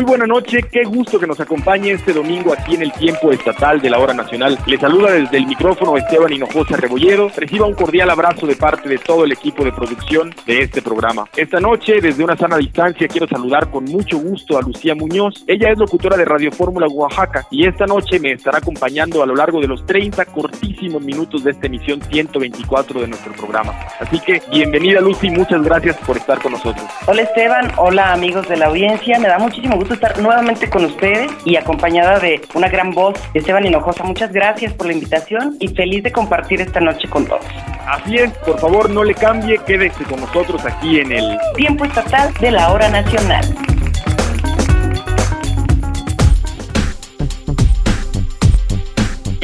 Muy buena noche, qué gusto que nos acompañe este domingo aquí en el tiempo estatal de la hora nacional. Le saluda desde el micrófono Esteban Hinojosa Rebolledo. Reciba un cordial abrazo de parte de todo el equipo de producción de este programa. Esta noche, desde una sana distancia, quiero saludar con mucho gusto a Lucía Muñoz. Ella es locutora de Radio Fórmula Oaxaca y esta noche me estará acompañando a lo largo de los 30 cortísimos minutos de esta emisión 124 de nuestro programa. Así que bienvenida Lucy, muchas gracias por estar con nosotros. Hola Esteban, hola amigos de la audiencia, me da muchísimo gusto estar nuevamente con ustedes y acompañada de una gran voz, Esteban Hinojosa. Muchas gracias por la invitación y feliz de compartir esta noche con todos. Así es, por favor no le cambie, quédese con nosotros aquí en el Tiempo Estatal de la Hora Nacional.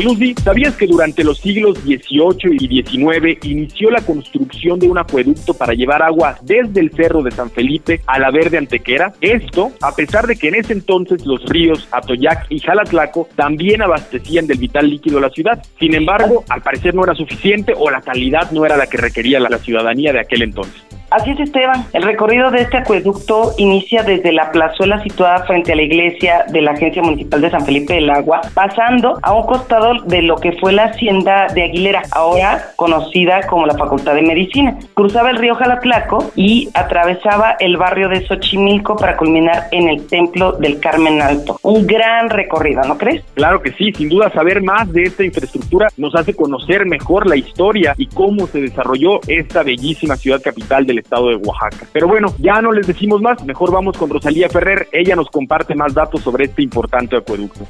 Lucy, ¿sabías que durante los siglos XVIII y XIX inició la construcción de un acueducto para llevar agua desde el cerro de San Felipe a la Verde Antequera? Esto, a pesar de que en ese entonces los ríos Atoyac y Jalatlaco también abastecían del vital líquido a la ciudad. Sin embargo, al parecer no era suficiente o la calidad no era la que requería la ciudadanía de aquel entonces. Así es, Esteban. El recorrido de este acueducto inicia desde la plazuela situada frente a la iglesia de la Agencia Municipal de San Felipe del Agua, pasando a un costado de lo que fue la hacienda de Aguilera, ahora conocida como la Facultad de Medicina. Cruzaba el río Jalatlaco y atravesaba el barrio de Xochimilco para culminar en el Templo del Carmen Alto. Un gran recorrido, ¿no crees? Claro que sí, sin duda saber más de esta infraestructura nos hace conocer mejor la historia y cómo se desarrolló esta bellísima ciudad capital del estado de Oaxaca. Pero bueno, ya no les decimos más, mejor vamos con Rosalía Ferrer, ella nos comparte más datos sobre este importante acueducto.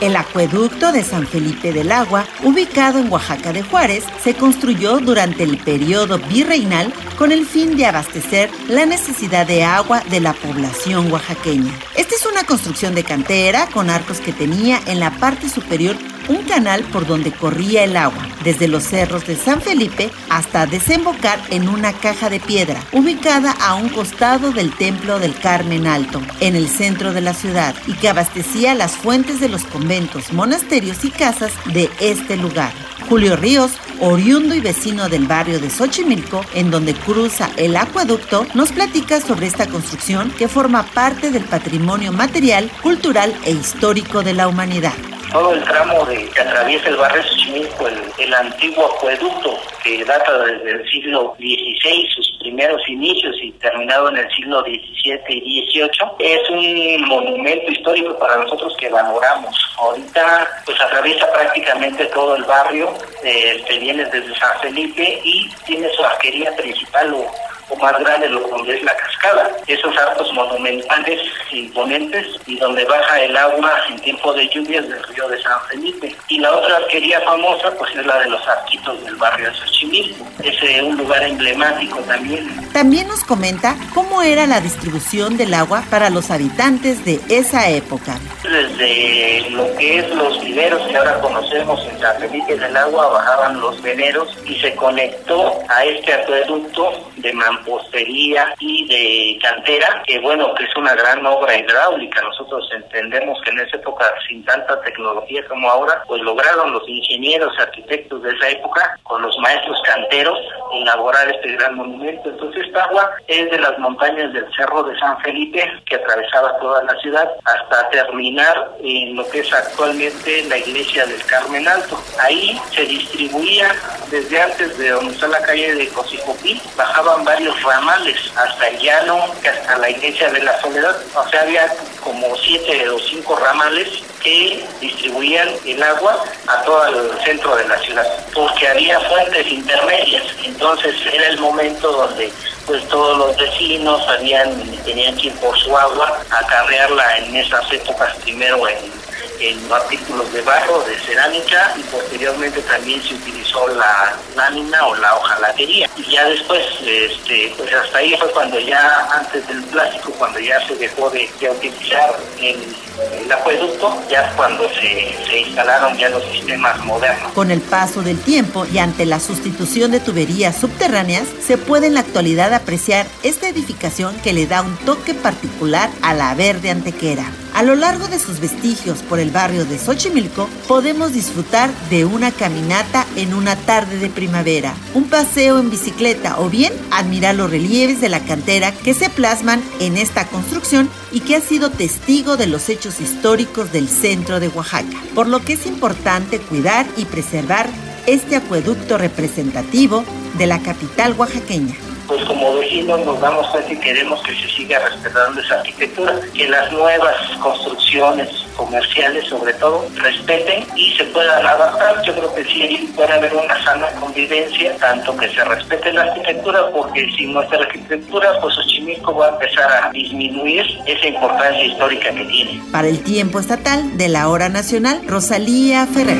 El acueducto de San Felipe del Agua, ubicado en Oaxaca de Juárez, se construyó durante el periodo virreinal con el fin de abastecer la necesidad de agua de la población oaxaqueña. Esta es una construcción de cantera con arcos que tenía en la parte superior un canal por donde corría el agua, desde los cerros de San Felipe hasta desembocar en una caja de piedra, ubicada a un costado del Templo del Carmen Alto, en el centro de la ciudad, y que abastecía las fuentes de los conventos, monasterios y casas de este lugar. Julio Ríos, oriundo y vecino del barrio de Xochimilco, en donde cruza el acueducto, nos platica sobre esta construcción que forma parte del patrimonio material, cultural e histórico de la humanidad todo el tramo de, que atraviesa el barrio Xochimilco, el, antiguo acueducto que data desde el siglo XVI, sus primeros inicios y terminado en el siglo XVII y XVIII, es un monumento histórico para nosotros que valoramos. Ahorita pues atraviesa prácticamente todo el barrio, eh, te vienes desde San Felipe y tiene su arquería principal o o más grande lo donde es la cascada. Esos arcos monumentales imponentes y donde baja el agua en tiempo de lluvias del río de San Felipe. Y la otra arquería famosa pues es la de los arquitos del barrio de Xochimilco. Es eh, un lugar emblemático también. También nos comenta cómo era la distribución del agua para los habitantes de esa época. Desde lo que es los viveros que ahora conocemos en San Felipe del Agua, bajaban los veneros y se conectó a este acueducto de mampostería y de cantera, que bueno, que es una gran obra hidráulica. Nosotros entendemos que en esa época, sin tanta tecnología como ahora, pues lograron los ingenieros, arquitectos de esa época, con los maestros canteros, elaborar este gran monumento. Entonces esta agua es de las montañas del Cerro de San Felipe, que atravesaba toda la ciudad, hasta terminar en lo que es actualmente la iglesia del Carmen Alto. Ahí se distribuía desde antes de donde está la calle de Cosicopí, bajaban varios ramales hasta el llano, hasta la iglesia de la Soledad. O sea, había como siete o cinco ramales que distribuían el agua a todo el centro de la ciudad, porque había fuentes intermedias. Entonces era el momento donde pues todos los vecinos habían, tenían que ir por su agua, acarrearla en esas épocas primero en en artículos de barro, de cerámica y posteriormente también se utilizó la lámina o la hojalatería. Y ya después, este, pues hasta ahí fue cuando ya antes del plástico, cuando ya se dejó de, utilizar el, el, acueducto, ya cuando se, se instalaron ya los sistemas modernos. Con el paso del tiempo y ante la sustitución de tuberías subterráneas, se puede en la actualidad apreciar esta edificación que le da un toque particular a la verde antequera. A lo largo de sus vestigios por el barrio de Xochimilco, podemos disfrutar de una caminata en una tarde de primavera, un paseo en bicicleta o bien admirar los relieves de la cantera que se plasman en esta construcción y que ha sido testigo de los hechos históricos del centro de Oaxaca, por lo que es importante cuidar y preservar este acueducto representativo de la capital oaxaqueña pues como vecinos nos damos cuenta y queremos que se siga respetando esa arquitectura, que las nuevas construcciones comerciales sobre todo respeten y se puedan adaptar. Yo creo que sí puede haber una sana convivencia, tanto que se respete la arquitectura, porque si no está la arquitectura, pues Xochimilco va a empezar a disminuir esa importancia histórica que tiene. Para el tiempo estatal de la hora nacional, Rosalía Ferrer.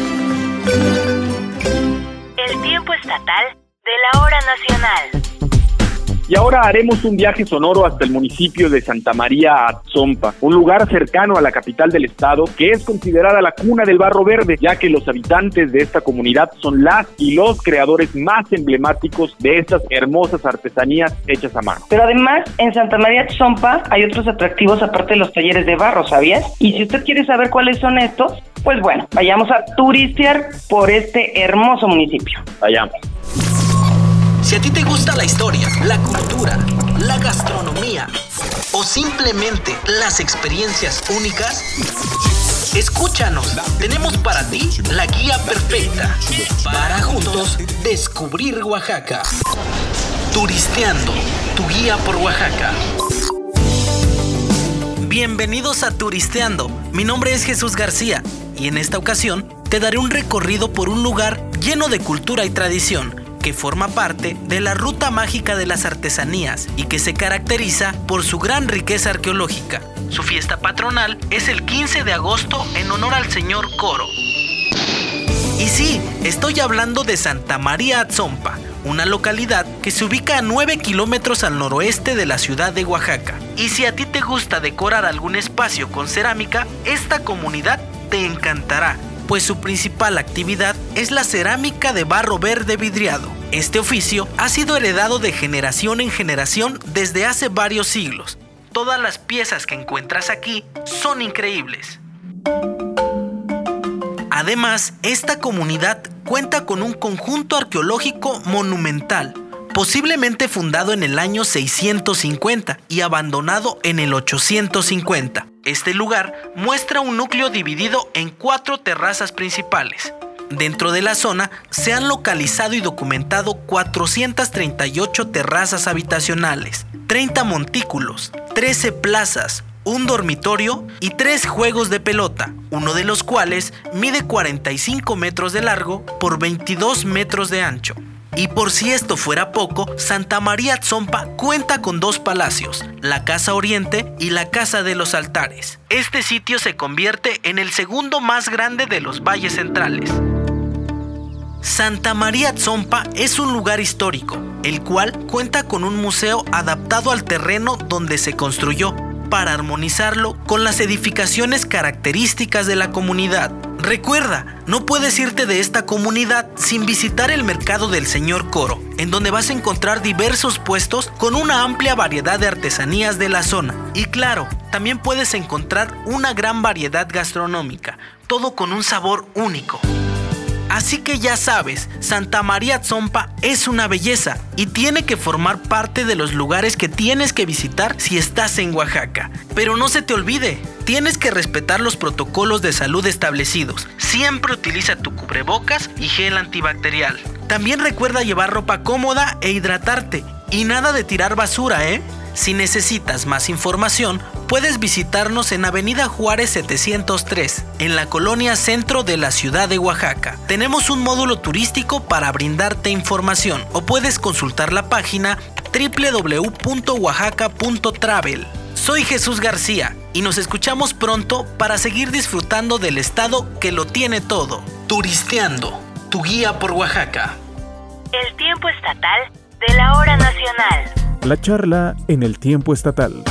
El tiempo estatal de la hora nacional. Y ahora haremos un viaje sonoro hasta el municipio de Santa María Atzompa, un lugar cercano a la capital del estado que es considerada la cuna del barro verde, ya que los habitantes de esta comunidad son las y los creadores más emblemáticos de estas hermosas artesanías hechas a mano. Pero además, en Santa María Atzompa hay otros atractivos aparte de los talleres de barro, ¿sabías? Y si usted quiere saber cuáles son estos, pues bueno, vayamos a turistear por este hermoso municipio. Vayamos. Si a ti te gusta la historia, la cultura, la gastronomía o simplemente las experiencias únicas, escúchanos. Tenemos para ti la guía perfecta para juntos descubrir Oaxaca. Turisteando, tu guía por Oaxaca. Bienvenidos a Turisteando. Mi nombre es Jesús García y en esta ocasión te daré un recorrido por un lugar lleno de cultura y tradición que forma parte de la Ruta Mágica de las Artesanías y que se caracteriza por su gran riqueza arqueológica. Su fiesta patronal es el 15 de agosto en honor al señor Coro. Y sí, estoy hablando de Santa María Atzompa, una localidad que se ubica a 9 kilómetros al noroeste de la ciudad de Oaxaca. Y si a ti te gusta decorar algún espacio con cerámica, esta comunidad te encantará pues su principal actividad es la cerámica de barro verde vidriado. Este oficio ha sido heredado de generación en generación desde hace varios siglos. Todas las piezas que encuentras aquí son increíbles. Además, esta comunidad cuenta con un conjunto arqueológico monumental, posiblemente fundado en el año 650 y abandonado en el 850. Este lugar muestra un núcleo dividido en cuatro terrazas principales. Dentro de la zona se han localizado y documentado 438 terrazas habitacionales, 30 montículos, 13 plazas, un dormitorio y tres juegos de pelota, uno de los cuales mide 45 metros de largo por 22 metros de ancho. Y por si esto fuera poco, Santa María Tzompa cuenta con dos palacios, la Casa Oriente y la Casa de los Altares. Este sitio se convierte en el segundo más grande de los valles centrales. Santa María Tzompa es un lugar histórico, el cual cuenta con un museo adaptado al terreno donde se construyó para armonizarlo con las edificaciones características de la comunidad. Recuerda, no puedes irte de esta comunidad sin visitar el mercado del señor Coro, en donde vas a encontrar diversos puestos con una amplia variedad de artesanías de la zona. Y claro, también puedes encontrar una gran variedad gastronómica, todo con un sabor único. Así que ya sabes, Santa María Tzompa es una belleza y tiene que formar parte de los lugares que tienes que visitar si estás en Oaxaca. Pero no se te olvide, tienes que respetar los protocolos de salud establecidos. Siempre utiliza tu cubrebocas y gel antibacterial. También recuerda llevar ropa cómoda e hidratarte. Y nada de tirar basura, ¿eh? Si necesitas más información, puedes visitarnos en Avenida Juárez 703, en la colonia centro de la ciudad de Oaxaca. Tenemos un módulo turístico para brindarte información o puedes consultar la página www.oaxaca.travel. Soy Jesús García y nos escuchamos pronto para seguir disfrutando del estado que lo tiene todo. Turisteando, tu guía por Oaxaca. El tiempo estatal de la hora nacional. La charla en el tiempo estatal.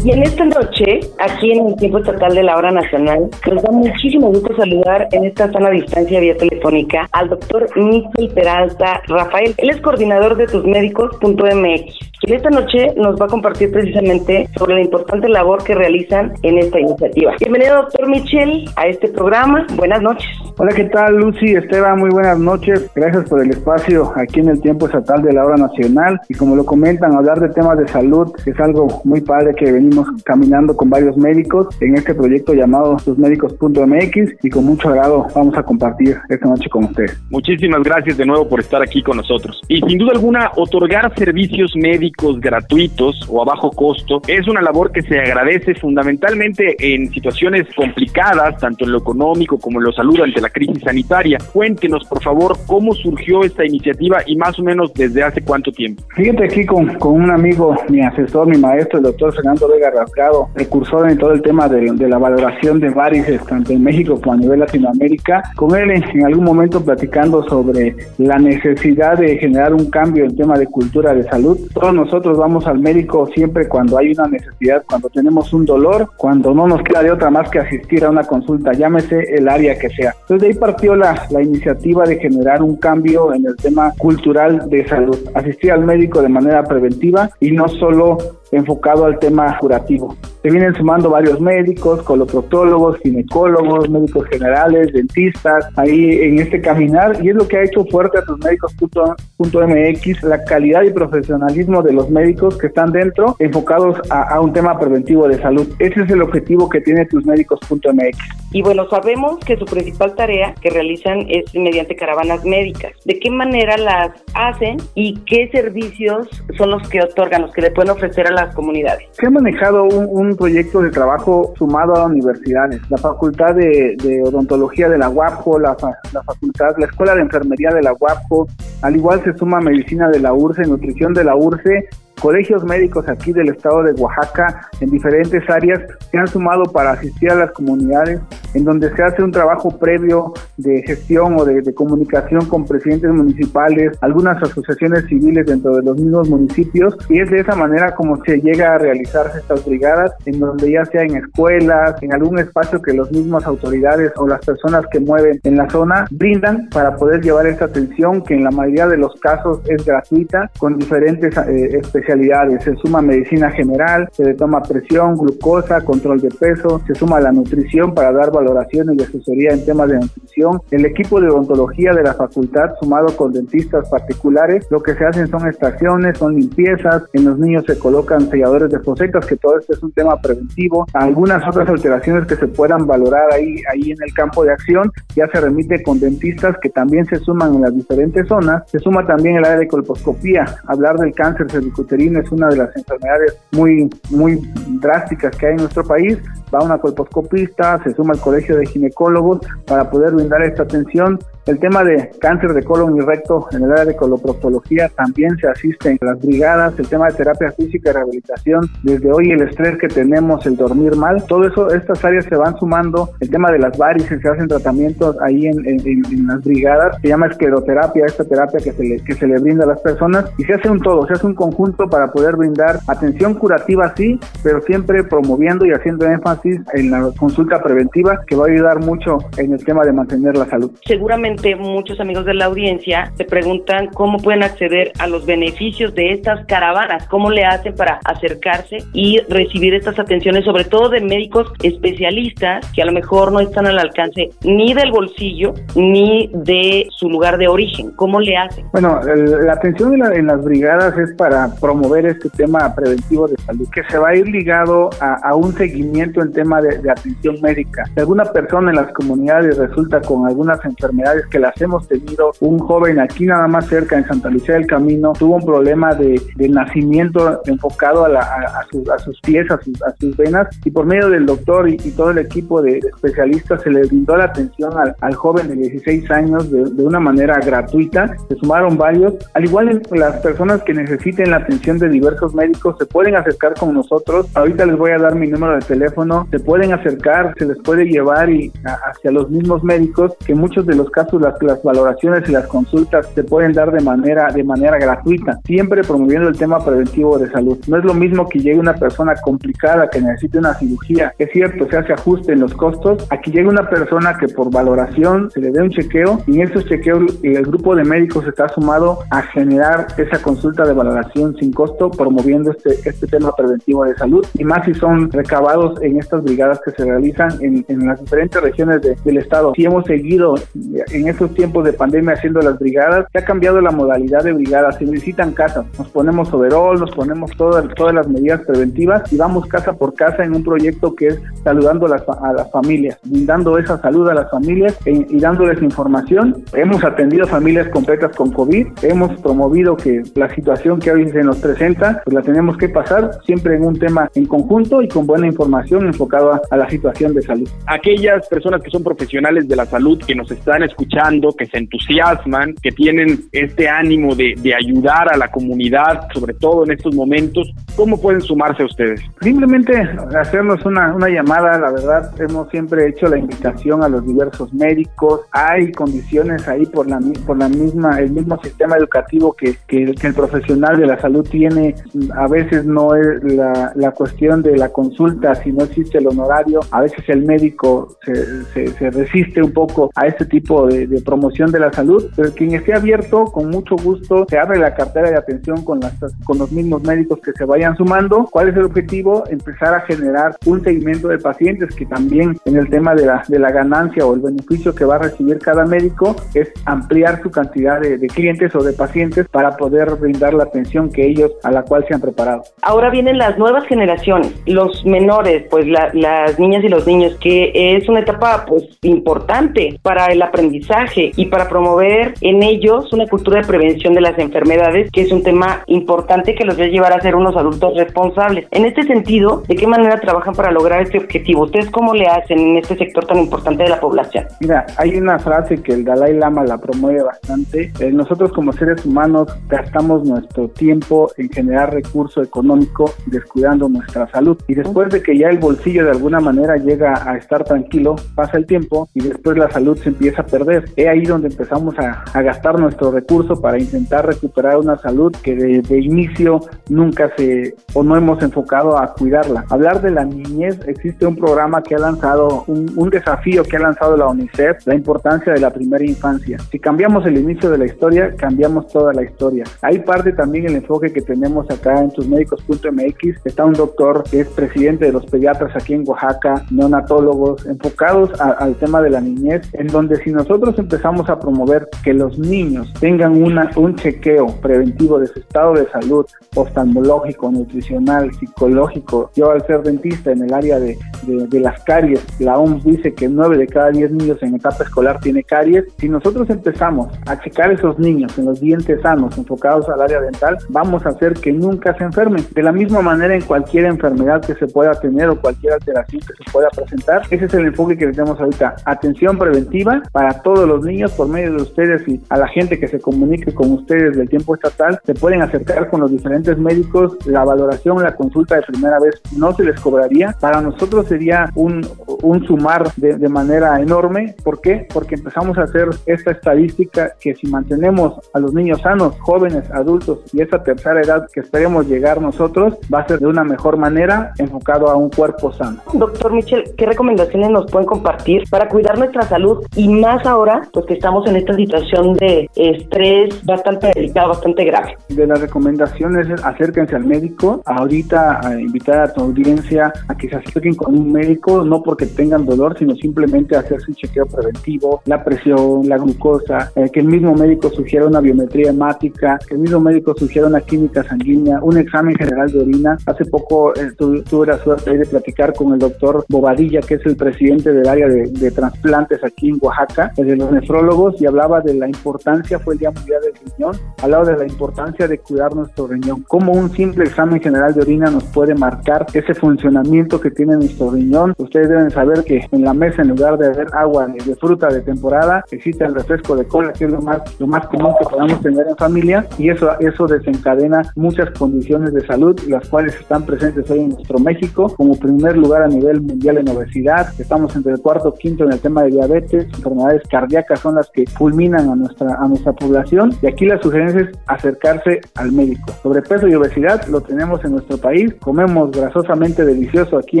Y en esta noche, aquí en el tiempo estatal de la hora nacional, nos da muchísimo gusto saludar en esta sana distancia vía telefónica al doctor Michel Peralta Rafael. Él es coordinador de tusmédicos.mx y esta noche nos va a compartir precisamente sobre la importante labor que realizan en esta iniciativa. Bienvenido, doctor Michel, a este programa. Buenas noches. Hola, ¿qué tal, Lucy? Esteban, muy buenas noches. Gracias por el espacio aquí en el tiempo estatal de la hora nacional. Y como lo comentan, hablar de temas de salud es algo muy padre que venimos caminando con varios médicos en este proyecto llamado susmédicos.mx y con mucho agrado vamos a compartir esta noche con ustedes. Muchísimas gracias de nuevo por estar aquí con nosotros. Y sin duda alguna, otorgar servicios médicos gratuitos o a bajo costo es una labor que se agradece fundamentalmente en situaciones complicadas, tanto en lo económico como en lo salud ante la crisis sanitaria. Cuéntenos, por favor, cómo surgió esta iniciativa y más o menos desde hace cuánto tiempo. Fíjate aquí con, con un amigo, mi asesor, mi maestro, el doctor Fernando Vega Rascado, precursor en todo el tema de, de, la valoración de varices, tanto en México como a nivel Latinoamérica. Con él en, algún momento platicando sobre la necesidad de generar un cambio en tema de cultura de salud. Todos nosotros vamos al médico siempre cuando hay una necesidad, cuando tenemos un dolor, cuando no nos queda de otra más que asistir a una consulta, llámese el área que sea. Entonces de ahí partió la, la iniciativa de generar un cambio en el tema cultural de salud, asistir al médico de manera preventiva y no solo enfocado al tema curativo. Se vienen sumando varios médicos, coloproctólogos, ginecólogos, médicos generales, dentistas, ahí en este caminar, y es lo que ha hecho fuerte a tus médicos.mx, la calidad y profesionalismo de los médicos que están dentro, enfocados a, a un tema preventivo de salud. Ese es el objetivo que tiene tus médicos.mx. Y bueno, sabemos que su principal tarea que realizan es mediante caravanas médicas. ¿De qué manera las hacen y qué servicios son los que otorgan, los que le pueden ofrecer a comunidades? Se ha manejado un, proyecto de trabajo sumado a universidades, la Facultad de, Odontología de la UAPJO, la, la Facultad, la Escuela de Enfermería de la UAPJO, al igual se suma Medicina de la URCE, Nutrición de la URCE colegios médicos aquí del estado de Oaxaca en diferentes áreas se han sumado para asistir a las comunidades en donde se hace un trabajo previo de gestión o de, de, comunicación con presidentes municipales, algunas asociaciones civiles dentro de los mismos municipios y es de esa manera como se llega a realizarse estas brigadas en donde ya sea en escuelas, en algún espacio que las mismas autoridades o las personas que mueven en la zona brindan para poder llevar esta atención que en la mayoría de los casos es gratuita con diferentes eh, especialidades se suma medicina general, se le toma presión, glucosa, control de peso, se suma la nutrición para dar valoraciones y asesoría en temas de nutrición. El equipo de odontología de la facultad, sumado con dentistas particulares, lo que se hacen son estaciones, son limpiezas, en los niños se colocan selladores de fosecas, que todo esto es un tema preventivo. Algunas otras alteraciones que se puedan valorar ahí, ahí en el campo de acción, ya se remite con dentistas que también se suman en las diferentes zonas. Se suma también el área de colposcopía, hablar del cáncer cervicuterino es una de las enfermedades muy, muy drásticas que hay en nuestro país. Va una colposcopista, se suma al colegio de ginecólogos para poder brindar esta atención. El tema de cáncer de colon y recto en el área de coloproctología también se asiste en las brigadas, el tema de terapia física y rehabilitación, desde hoy el estrés que tenemos, el dormir mal, todo eso, estas áreas se van sumando, el tema de las varices, se hacen tratamientos ahí en, en, en las brigadas, se llama escleroterapia, esta terapia que se, le, que se le brinda a las personas. Y se hace un todo, se hace un conjunto para poder brindar atención curativa sí, pero siempre promoviendo y haciendo énfasis en la consulta preventiva que va a ayudar mucho en el tema de mantener la salud. Seguramente muchos amigos de la audiencia se preguntan cómo pueden acceder a los beneficios de estas caravanas, cómo le hacen para acercarse y recibir estas atenciones, sobre todo de médicos especialistas que a lo mejor no están al alcance ni del bolsillo ni de su lugar de origen. ¿Cómo le hacen? Bueno, la atención en, la, en las brigadas es para promover este tema preventivo de salud, que se va a ir ligado a, a un seguimiento en tema de, de, atención médica. Si alguna persona en las comunidades resulta con algunas enfermedades que las hemos tenido, un joven aquí nada más cerca en Santa Lucía del Camino tuvo un problema de, de nacimiento enfocado a, la, a, a, sus pies, a sus, a sus venas, y por medio del doctor y, y todo el equipo de especialistas se le brindó la atención al, al joven de 16 años de, de, una manera gratuita. Se sumaron varios, al igual las personas que necesiten la atención de diversos médicos se pueden acercar con nosotros. Ahorita les voy a dar mi número de teléfono, se pueden acercar, se les puede llevar y a, hacia los mismos médicos, que en muchos de los casos las, las valoraciones y las consultas se pueden dar de manera de manera gratuita, siempre promoviendo el tema preventivo de salud. No es lo mismo que llegue una persona complicada que necesite una cirugía, es cierto, se hace ajuste en los costos, aquí llega una persona que por valoración se le dé un chequeo y en esos chequeos el grupo de médicos está sumado a generar esa consulta de valoración sin costo, promoviendo este, este tema preventivo de salud. Y más si son recabados en estas brigadas que se realizan en, en las diferentes regiones de, del estado. Si hemos seguido en estos tiempos de pandemia haciendo las brigadas, se ha cambiado la modalidad de brigadas, se necesitan casas, nos ponemos overall, nos ponemos todas, todas las medidas preventivas y vamos casa por casa en un proyecto que es saludando a las, a las familias, brindando esa salud a las familias e, y dándoles información. Hemos atendido familias completas con COVID, hemos promovido que la situación que hoy se nos presenta, pues la tenemos que pasar siempre en un tema en conjunto y con buena información enfocada a la situación de salud. Aquellas personas que son profesionales de la salud, que nos están escuchando, que se entusiasman, que tienen este ánimo de, de ayudar a la comunidad, sobre todo en estos momentos, ¿cómo pueden sumarse a ustedes? Simplemente hacernos una, una llamada, la verdad, hemos siempre hecho la invitación a los diversos médicos, hay condiciones ahí por la, por la misma, el mismo sistema educativo que, que, que el profesional de la salud tiene, a veces no es la, la, cuestión de la consulta, si no el honorario, a veces el médico se, resiste un poco a este tipo de, promoción de la salud, pero quien esté abierto, con mucho gusto, se abre la cartera de atención con, las, con los mismos médicos que se vayan sumando. ¿Cuál es el objetivo? Empezar a generar un seguimiento de pacientes que también en el tema de la, de la ganancia o el beneficio que va a recibir cada médico es ampliar su cantidad de clientes o de pacientes para poder brindar la atención que ellos a la cual se han preparado. Ahora vienen las nuevas generaciones, los menores, pues la, las niñas y los niños, que es una etapa pues importante para el aprendizaje y para promover en ellos una cultura de prevención de las enfermedades, que es un tema importante que los va a llevar a ser unos adultos responsables. En este sentido, ¿de qué manera trabajan para lograr este objetivo? ¿Ustedes cómo le hacen en este sector tan importante de la población? Mira, hay una frase que el Dalai Lama la promueve bastante. Eh, nosotros como seres humanos gastamos nuestro tiempo en generar recurso económico descuidando nuestra salud. Y después de que ya el bolsillo de alguna manera llega a estar tranquilo, pasa el tiempo y después la salud se empieza a perder. Es ahí donde empezamos a, a gastar nuestro recurso para intentar recuperar una salud que de, de, inicio nunca se o no hemos enfocado a cuidarla. Hablar de la niñez, existe un programa que ha lanzado, un, un desafío que ha lanzado la UNICEF, la importancia de la primera infancia. Si cambiamos el inicio de la historia, cambiamos toda la historia. Hay parte también el enfoque que tenemos acá en tusmédicos.mx. Está un doctor que es presidente de los pediatras aquí en Oaxaca, neonatólogos, enfocados a, al tema de la niñez, en donde si nosotros empezamos a promover que los niños tengan una, un chequeo preventivo de su estado de salud, oftalmológico, nutricional, psicológico, yo al ser dentista en el área de, de, de las caries, la OMS dice que 9 de cada 10 niños en etapa escolar tiene caries, si nosotros empezamos a checar esos niños en los dientes sanos, enfocados al área dental, vamos a hacer que nunca se enfermen. De la misma manera en cualquier enfermedad que se pueda tener o cualquier alteración que se pueda presentar, ese es el enfoque que tenemos ahorita. Atención preventiva para todos los niños por medio de ustedes y a la gente que se comunique con ustedes del tiempo estatal, se pueden acercar con los diferentes médicos, la valoración, la consulta de primera vez no se les cobraría. Para nosotros sería un, un sumar de, de manera enorme. ¿Por qué? Porque empezamos a hacer esta estadística que si mantenemos a los niños sanos, jóvenes, adultos y esa tercera edad que esperemos llegar nosotros, va a ser de una mejor manera enfocado a un cuerpo sano. Doctor Michel, ¿qué recomendaciones nos pueden compartir para cuidar nuestra salud y más ahora, pues que estamos en esta situación de estrés bastante delicado, bastante grave? De las recomendaciones es acérquense al médico ahorita a invitar a tu audiencia a que se acerquen con un médico, no porque tengan dolor, sino simplemente hacerse un chequeo preventivo, la presión, la glucosa, eh, que el mismo médico sugiera una biometría hemática, que el mismo médico sugiera una química sanguínea, un examen general de orina. Hace poco eh, tuve la suerte de platicar con el doctor Bobadilla, que es el presidente del área de, de trasplantes aquí en Oaxaca, de los nefrólogos, y hablaba de la importancia, fue el Día Mundial del Riñón, hablaba de la importancia de cuidar nuestro riñón, como un simple examen general de orina nos puede marcar ese funcionamiento que tiene nuestro riñón. Ustedes deben saber que en la mesa, en lugar de haber agua de fruta de temporada, existe el refresco de cola, que es lo más, lo más común que podamos tener en familia, y eso, eso desencadena muchas condiciones de salud, las cuales están presentes hoy en nuestro México, como primer lugar a nivel mundial en obesidad, estamos entre el cuarto o quinto en el tema de diabetes, enfermedades cardíacas son las que fulminan a nuestra, a nuestra población, y aquí la sugerencia es acercarse al médico. Sobrepeso y obesidad lo tenemos en nuestro país, comemos grasosamente delicioso aquí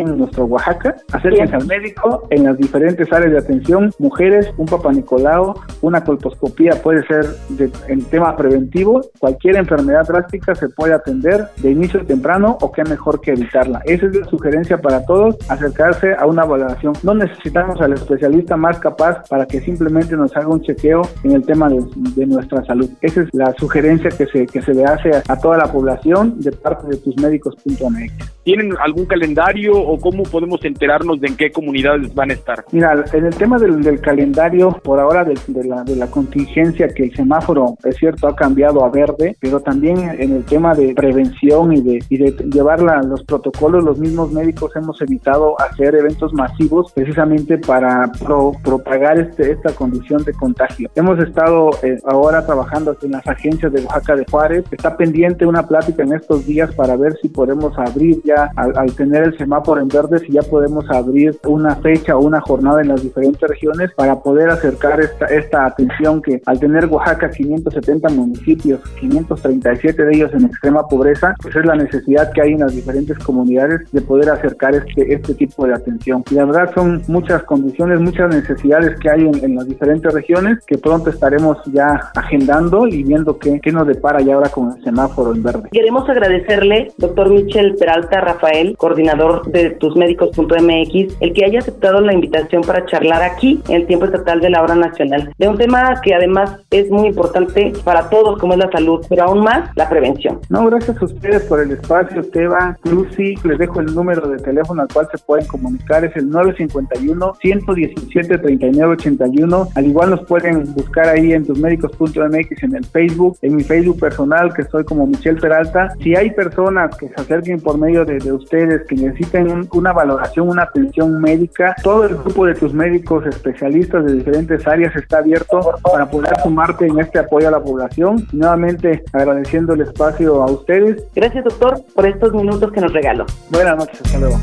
en nuestro Oaxaca, acérquense al médico en las diferentes áreas de atención, mujeres, un papá Nicolau, una colposcopía puede ser de, en tema preventivo, cualquier enfermedad drástica se puede atender de inicio temprano o qué mejor que evitarla. Esa es la sugerencia para todos, acercarse a una valoración. No necesitamos al especialista más capaz para que simplemente nos haga un chequeo en el tema de, de nuestra salud. Esa es la sugerencia que se, que se le hace a, a toda la población de parte de tusmédicos.mx. ¿Tienen algún calendario o cómo podemos enterarnos de en qué comunidades van a estar? Mira, en el tema del, del calendario, por ahora de, de, la, de la contingencia, que el semáforo, es cierto, ha cambiado a verde, pero también en el tema de prevención y de, y de llevar la, los protocolos, los mismos médicos hemos evitado hacer eventos masivos precisamente para pro, propagar este, esta condición de contagio. Hemos estado eh, ahora trabajando en las agencias de Oaxaca de Juárez, está pendiente una plática en estos días para ver si podemos abrir ya, al, al tener el semáforo en verde, si ya podemos abrir una fecha o una jornada en las diferentes regiones para poder acercar esta, esta atención que al tener Oaxaca 570 municipios, 537 de ellos en extrema pobreza, pues es la necesidad que hay en las diferentes comunidades de poder acercar este, este tipo de atención. Y la verdad son muchas condiciones, muchas necesidades que hay en, en las diferentes regiones que pronto estaremos ya agendando y viendo qué, qué nos depara ya ahora con el semáforo en verde. Queremos agradecerle, doctor Michel Peralta Rafael, coordinador de tusmédicos.mx, el que haya aceptado la invitación para charlar aquí en el tiempo estatal de la hora nacional, de un tema que además es muy importante para todos, como es la salud, pero aún más la prevención. No, gracias a ustedes por el espacio, Esteban, Lucy, les dejo el número de teléfono al cual se pueden comunicar, es el 951-117-3981, al igual nos pueden buscar ahí en tusmédicos.mx en el Facebook, en mi Facebook personal, que soy como Michelle Peralta, si hay personas que se acerquen por medio de, de ustedes, que necesiten un, una valoración, una atención médica, todo el grupo de tus médicos especialistas de diferentes áreas está abierto para poder sumarte en este apoyo a la población. Nuevamente agradeciendo el espacio a ustedes. Gracias, doctor, por estos minutos que nos regaló. Buenas noches, hasta luego.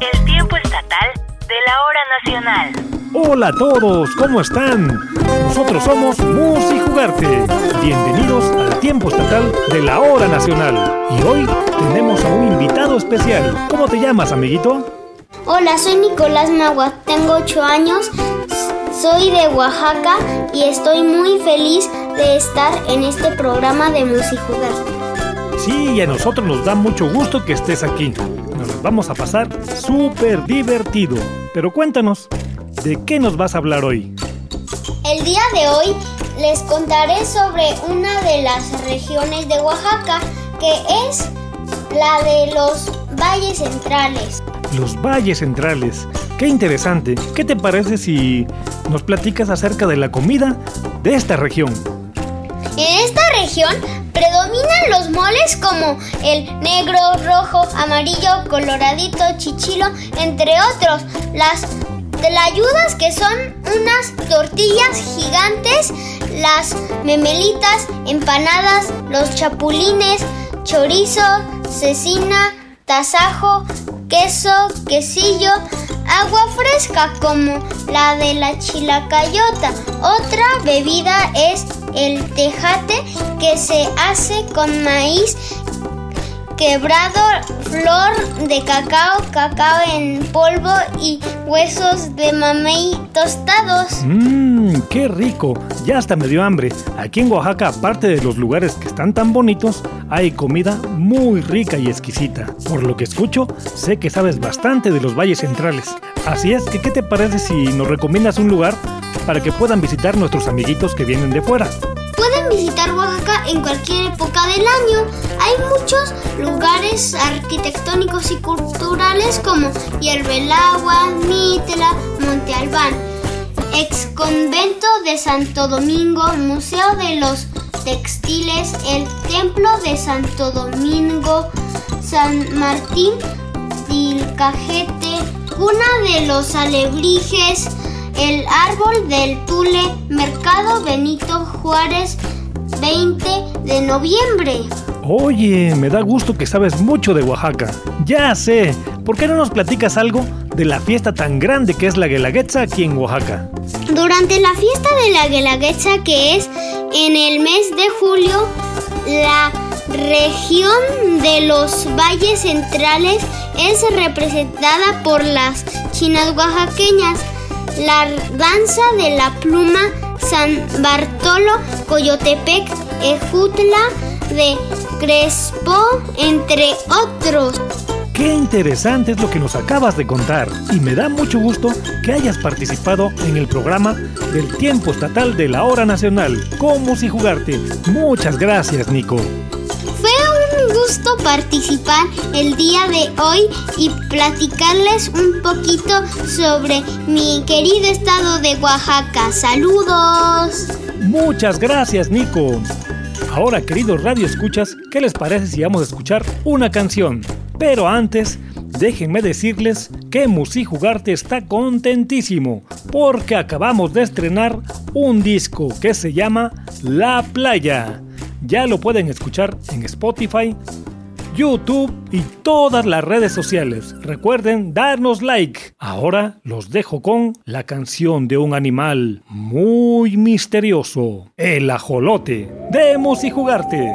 El tiempo estatal de la hora nacional. Hola a todos, ¿cómo están? Nosotros somos Mus y Jugarte. Bienvenidos al tiempo estatal de la hora nacional. Y hoy tenemos a un invitado especial. ¿Cómo te llamas, amiguito? Hola, soy Nicolás Magua, tengo 8 años, soy de Oaxaca y estoy muy feliz de estar en este programa de Mus y Jugarte. Sí, y a nosotros nos da mucho gusto que estés aquí. Vamos a pasar súper divertido. Pero cuéntanos, ¿de qué nos vas a hablar hoy? El día de hoy les contaré sobre una de las regiones de Oaxaca que es la de los valles centrales. Los valles centrales. Qué interesante. ¿Qué te parece si nos platicas acerca de la comida de esta región? En esta región predominan los moles como el negro, rojo, amarillo, coloradito, chichilo, entre otros. Las tlayudas que son unas tortillas gigantes, las memelitas, empanadas, los chapulines, chorizo, cecina, tasajo, queso, quesillo, agua fresca como la de la chilacayota. Otra bebida es el tejate que se hace con maíz quebrado, flor de cacao, cacao en polvo y huesos de mamey tostados. Mmm, qué rico. Ya hasta me dio hambre. Aquí en Oaxaca, aparte de los lugares que están tan bonitos, hay comida muy rica y exquisita. Por lo que escucho, sé que sabes bastante de los valles centrales. Así es que, ¿qué te parece si nos recomiendas un lugar para que puedan visitar nuestros amiguitos que vienen de fuera? Visitar Oaxaca en cualquier época del año. Hay muchos lugares arquitectónicos y culturales como Hierbelagua, Mitla, Monte Albán, ex convento de Santo Domingo, Museo de los Textiles, el Templo de Santo Domingo, San Martín, Tilcajete, Cuna de los Alebrijes, el Árbol del Tule, Mercado Benito Juárez, 20 de noviembre. Oye, me da gusto que sabes mucho de Oaxaca. Ya sé, ¿por qué no nos platicas algo de la fiesta tan grande que es la Guelaguetza aquí en Oaxaca? Durante la fiesta de la Guelaguetza, que es en el mes de julio, la región de los valles centrales es representada por las chinas oaxaqueñas. La danza de la pluma San Bartolo, Coyotepec, Ejutla de Crespo, entre otros. Qué interesante es lo que nos acabas de contar y me da mucho gusto que hayas participado en el programa del tiempo estatal de la hora nacional. ¿Cómo si jugarte? Muchas gracias, Nico. Gusto participar el día de hoy y platicarles un poquito sobre mi querido estado de Oaxaca. Saludos. Muchas gracias, Nico. Ahora, queridos radio escuchas, ¿qué les parece si vamos a escuchar una canción? Pero antes, déjenme decirles que Musi Jugarte está contentísimo porque acabamos de estrenar un disco que se llama La Playa. Ya lo pueden escuchar en Spotify, YouTube y todas las redes sociales. Recuerden darnos like. Ahora los dejo con la canción de un animal muy misterioso, el ajolote de Musi Jugarte.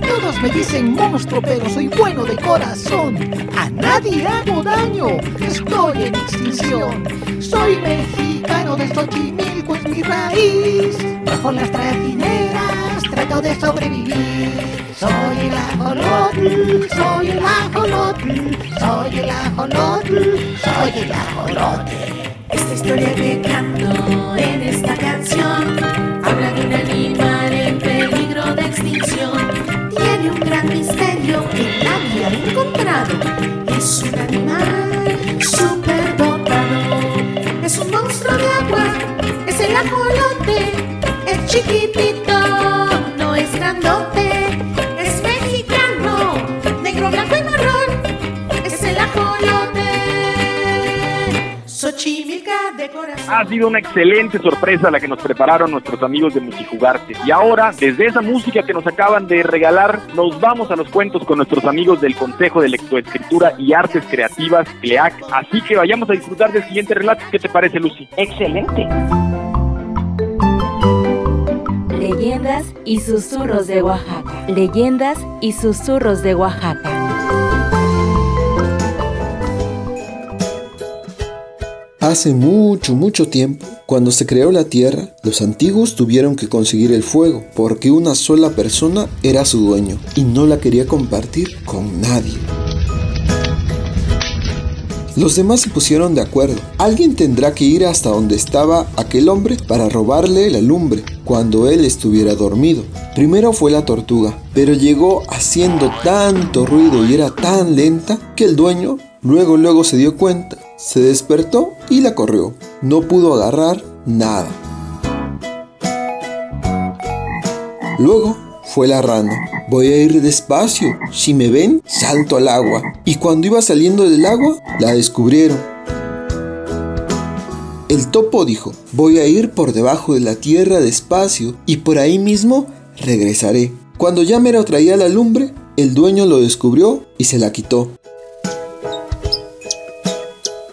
Todos me dicen monstruo, pero soy bueno de corazón. A nadie hago daño, estoy en extinción. Soy mexicano de Xochimilco, es mi raíz. Bajo las trajineras de sobrevivir. Soy el ajolotl, soy el ajolotl, soy el ajolotl, soy el ajolotl. Esta historia que canto en esta canción habla de un animal en peligro de extinción. Tiene un gran misterio que nadie ha encontrado. Es un animal súper dotado. Es un monstruo de agua, es el ajolote. Ha sido una excelente sorpresa la que nos prepararon nuestros amigos de Musijugarte. Y ahora, desde esa música que nos acaban de regalar, nos vamos a los cuentos con nuestros amigos del Consejo de Lectoescritura y Artes Creativas, CLEAC. Así que vayamos a disfrutar del siguiente relato. ¿Qué te parece, Lucy? Excelente. Leyendas y susurros de Oaxaca. Leyendas y susurros de Oaxaca. Hace mucho, mucho tiempo, cuando se creó la Tierra, los antiguos tuvieron que conseguir el fuego, porque una sola persona era su dueño y no la quería compartir con nadie. Los demás se pusieron de acuerdo. Alguien tendrá que ir hasta donde estaba aquel hombre para robarle la lumbre cuando él estuviera dormido. Primero fue la tortuga, pero llegó haciendo tanto ruido y era tan lenta que el dueño luego luego se dio cuenta, se despertó y la corrió. No pudo agarrar nada. Luego fue la rana. Voy a ir despacio. Si me ven, salto al agua. Y cuando iba saliendo del agua, la descubrieron. El topo dijo, voy a ir por debajo de la tierra despacio y por ahí mismo regresaré. Cuando ya mero traía la lumbre, el dueño lo descubrió y se la quitó.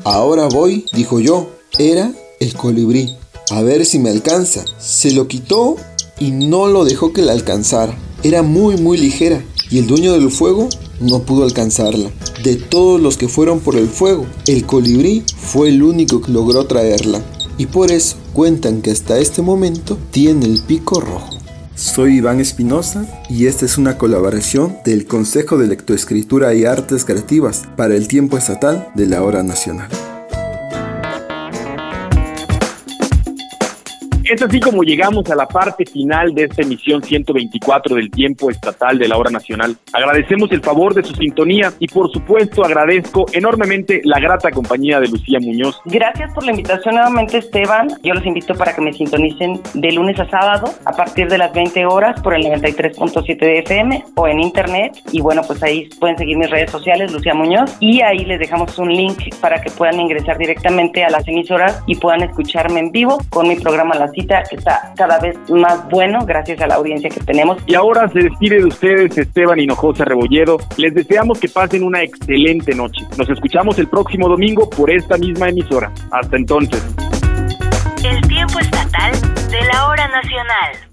Ahora voy, dijo yo, era el colibrí. A ver si me alcanza. Se lo quitó y no lo dejó que la alcanzara. Era muy muy ligera y el dueño del fuego no pudo alcanzarla. De todos los que fueron por el fuego, el colibrí fue el único que logró traerla y por eso cuentan que hasta este momento tiene el pico rojo. Soy Iván Espinosa y esta es una colaboración del Consejo de Lectoescritura y Artes Creativas para el tiempo estatal de la hora nacional. Es así como llegamos a la parte final de esta emisión 124 del tiempo estatal de la hora nacional. Agradecemos el favor de su sintonía y por supuesto agradezco enormemente la grata compañía de Lucía Muñoz. Gracias por la invitación nuevamente Esteban. Yo los invito para que me sintonicen de lunes a sábado a partir de las 20 horas por el 93.7 de FM o en internet. Y bueno, pues ahí pueden seguir mis redes sociales, Lucía Muñoz, y ahí les dejamos un link para que puedan ingresar directamente a las emisoras y puedan escucharme en vivo con mi programa Las que está cada vez más bueno gracias a la audiencia que tenemos. Y ahora se despide de ustedes Esteban Hinojosa Rebolledo. Les deseamos que pasen una excelente noche. Nos escuchamos el próximo domingo por esta misma emisora. Hasta entonces. El tiempo estatal de la hora nacional.